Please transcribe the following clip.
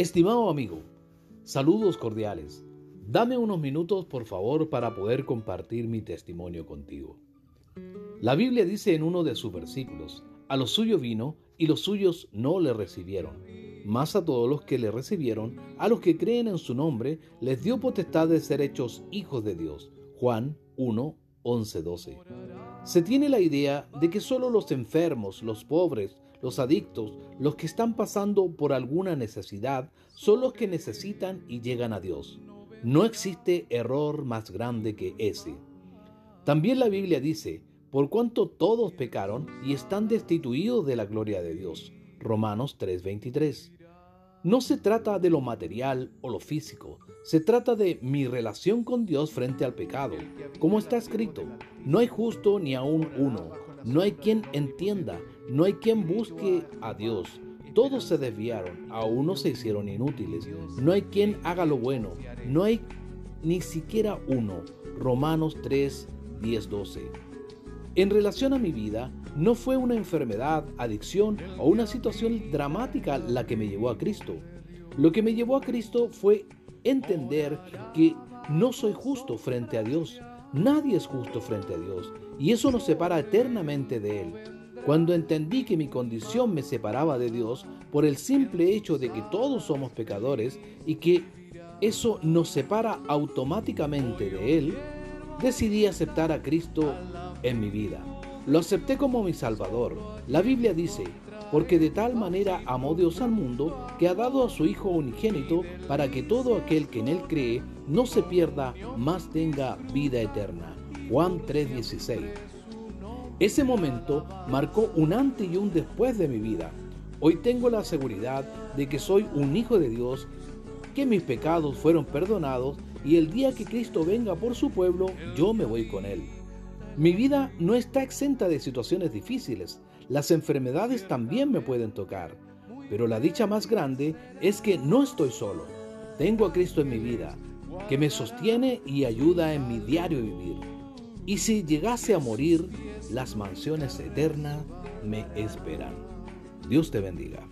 Estimado amigo, saludos cordiales. Dame unos minutos por favor para poder compartir mi testimonio contigo. La Biblia dice en uno de sus versículos, a los suyos vino y los suyos no le recibieron. Más a todos los que le recibieron, a los que creen en su nombre, les dio potestad de ser hechos hijos de Dios. Juan 1, 11, 12. Se tiene la idea de que solo los enfermos, los pobres, los adictos, los que están pasando por alguna necesidad, son los que necesitan y llegan a Dios. No existe error más grande que ese. También la Biblia dice, por cuanto todos pecaron y están destituidos de la gloria de Dios. Romanos 3:23. No se trata de lo material o lo físico, se trata de mi relación con Dios frente al pecado. Como está escrito, no hay justo ni aún uno, no hay quien entienda, no hay quien busque a Dios. Todos se desviaron, a unos se hicieron inútiles. No hay quien haga lo bueno, no hay ni siquiera uno. Romanos 3, 10, 12. En relación a mi vida, no fue una enfermedad, adicción o una situación dramática la que me llevó a Cristo. Lo que me llevó a Cristo fue entender que no soy justo frente a Dios. Nadie es justo frente a Dios y eso nos separa eternamente de Él. Cuando entendí que mi condición me separaba de Dios por el simple hecho de que todos somos pecadores y que eso nos separa automáticamente de Él, decidí aceptar a Cristo en mi vida. Lo acepté como mi Salvador. La Biblia dice, porque de tal manera amó Dios al mundo que ha dado a su Hijo unigénito para que todo aquel que en Él cree no se pierda, mas tenga vida eterna. Juan 3:16. Ese momento marcó un antes y un después de mi vida. Hoy tengo la seguridad de que soy un hijo de Dios, que mis pecados fueron perdonados y el día que Cristo venga por su pueblo, yo me voy con Él. Mi vida no está exenta de situaciones difíciles. Las enfermedades también me pueden tocar. Pero la dicha más grande es que no estoy solo. Tengo a Cristo en mi vida, que me sostiene y ayuda en mi diario vivir. Y si llegase a morir, las mansiones eternas me esperan. Dios te bendiga.